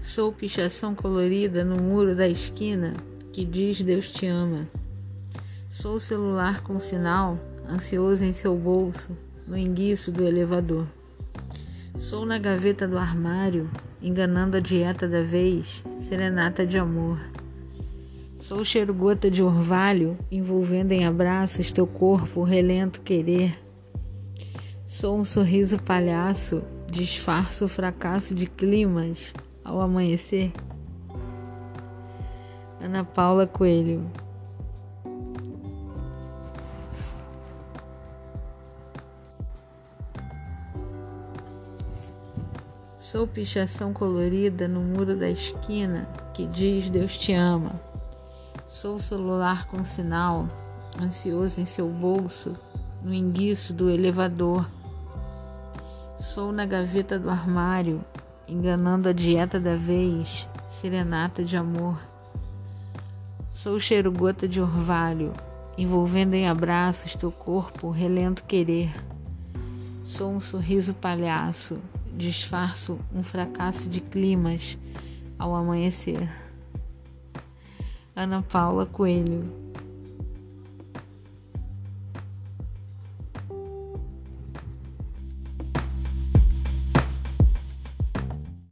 Sou pichação colorida no muro da esquina que diz Deus te ama. Sou celular com sinal, ansioso em seu bolso, no enguiço do elevador. Sou na gaveta do armário, enganando a dieta da vez, serenata de amor. Sou cheiro gota de orvalho, envolvendo em abraços teu corpo, relento querer. Sou um sorriso palhaço, disfarço o fracasso de climas ao amanhecer. Ana Paula Coelho Sou pichação colorida no muro da esquina que diz Deus te ama. Sou celular com sinal, ansioso em seu bolso, no enguiço do elevador. Sou na gaveta do armário, enganando a dieta da vez, serenata de amor. Sou cheiro gota de orvalho, envolvendo em abraços teu corpo, relento querer. Sou um sorriso palhaço, disfarço um fracasso de climas ao amanhecer. Ana Paula Coelho